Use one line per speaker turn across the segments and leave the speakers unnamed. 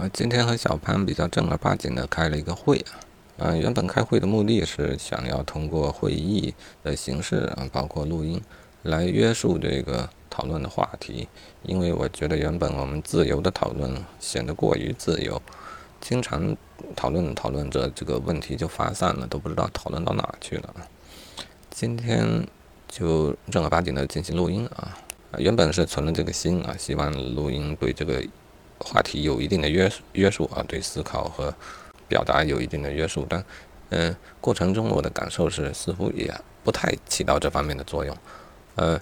啊，今天和小潘比较正儿八经的开了一个会啊，嗯，原本开会的目的是想要通过会议的形式啊，包括录音，来约束这个讨论的话题，因为我觉得原本我们自由的讨论显得过于自由，经常讨论讨论着这个问题就发散了，都不知道讨论到哪去了。今天就正儿八经的进行录音啊，原本是存了这个心啊，希望录音对这个。话题有一定的约束约束啊，对思考和表达有一定的约束，但嗯，过程中我的感受是似乎也不太起到这方面的作用。呃，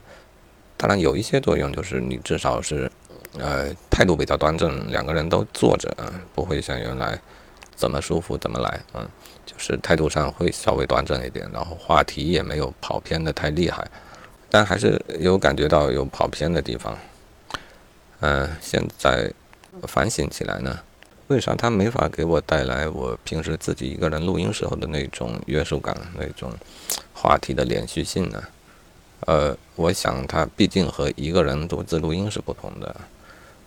当然有一些作用，就是你至少是呃态度比较端正，两个人都坐着，不会像原来怎么舒服怎么来，嗯，就是态度上会稍微端正一点，然后话题也没有跑偏的太厉害，但还是有感觉到有跑偏的地方。嗯，现在。反省起来呢，为啥他没法给我带来我平时自己一个人录音时候的那种约束感、那种话题的连续性呢？呃，我想他毕竟和一个人独自录音是不同的。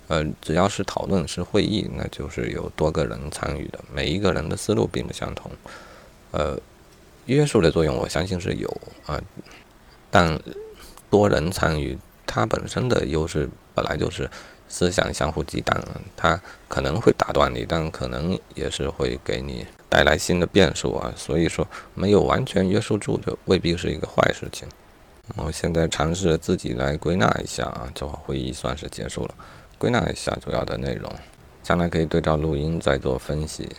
呃，只要是讨论是会议，那就是有多个人参与的，每一个人的思路并不相同。呃，约束的作用我相信是有啊，但多人参与，它本身的优势本来就是。思想相互激荡，它可能会打断你，但可能也是会给你带来新的变数啊。所以说，没有完全约束住就未必是一个坏事情。我现在尝试自己来归纳一下啊，这会会议算是结束了。归纳一下主要的内容，将来可以对照录音再做分析。